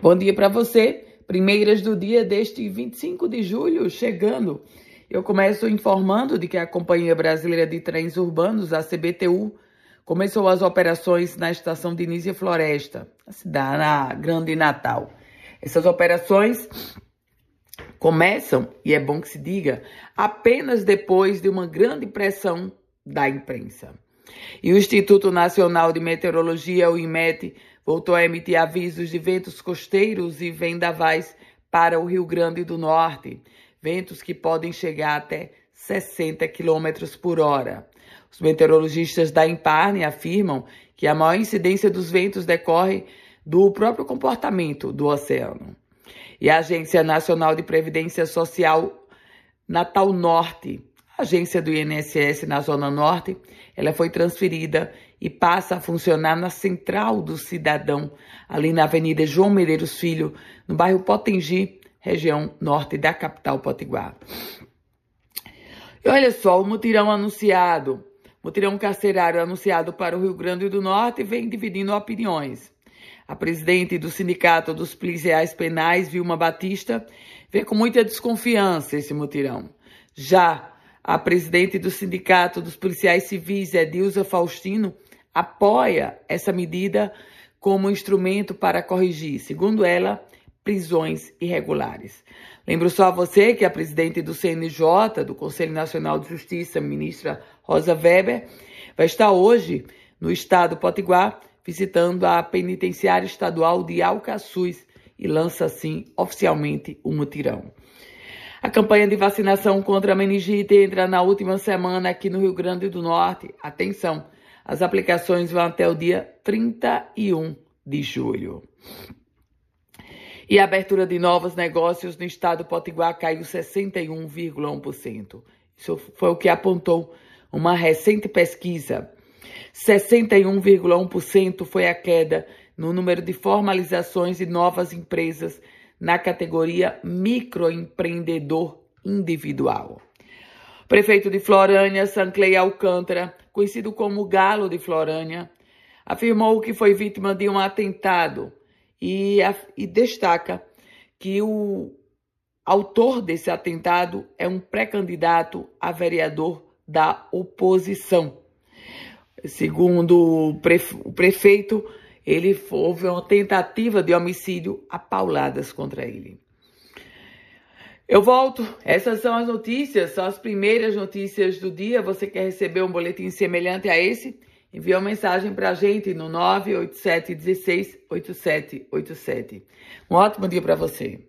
Bom dia para você. Primeiras do dia deste 25 de julho chegando. Eu começo informando de que a Companhia Brasileira de Trens Urbanos, a CBTU, começou as operações na estação de Nízia Floresta, na cidade na Grande Natal. Essas operações começam, e é bom que se diga, apenas depois de uma grande pressão da imprensa. E o Instituto Nacional de Meteorologia, o IMET, voltou a emitir avisos de ventos costeiros e vendavais para o Rio Grande do Norte, ventos que podem chegar até 60 km por hora. Os meteorologistas da Imparne afirmam que a maior incidência dos ventos decorre do próprio comportamento do oceano. E a Agência Nacional de Previdência Social Natal Norte, agência do INSS na Zona Norte, ela foi transferida e passa a funcionar na Central do Cidadão, ali na Avenida João Medeiros Filho, no bairro Potengi, região norte da capital Potiguar. E olha só, o mutirão anunciado, mutirão carcerário anunciado para o Rio Grande do Norte vem dividindo opiniões. A presidente do Sindicato dos Policiais Penais, Vilma Batista, vê com muita desconfiança esse mutirão. Já a presidente do Sindicato dos Policiais Civis, Edilza Faustino, apoia essa medida como instrumento para corrigir, segundo ela, prisões irregulares. Lembro só a você que a presidente do CNJ, do Conselho Nacional de Justiça, ministra Rosa Weber, vai estar hoje no estado Potiguar visitando a penitenciária estadual de Alcaçuz e lança assim oficialmente o mutirão. A campanha de vacinação contra a meningite entra na última semana aqui no Rio Grande do Norte. Atenção, as aplicações vão até o dia 31 de julho. E a abertura de novos negócios no estado do Potiguar caiu 61,1%. Isso foi o que apontou uma recente pesquisa. 61,1% foi a queda no número de formalizações de novas empresas na categoria microempreendedor individual. Prefeito de Florânia, Sanclay Alcântara, conhecido como Galo de Florânia, afirmou que foi vítima de um atentado e, e destaca que o autor desse atentado é um pré-candidato a vereador da oposição. Segundo o prefeito, ele houve uma tentativa de homicídio a pauladas contra ele. Eu volto. Essas são as notícias, são as primeiras notícias do dia. Você quer receber um boletim semelhante a esse? Envie uma mensagem para a gente no 987 16 8787. Um ótimo dia para você.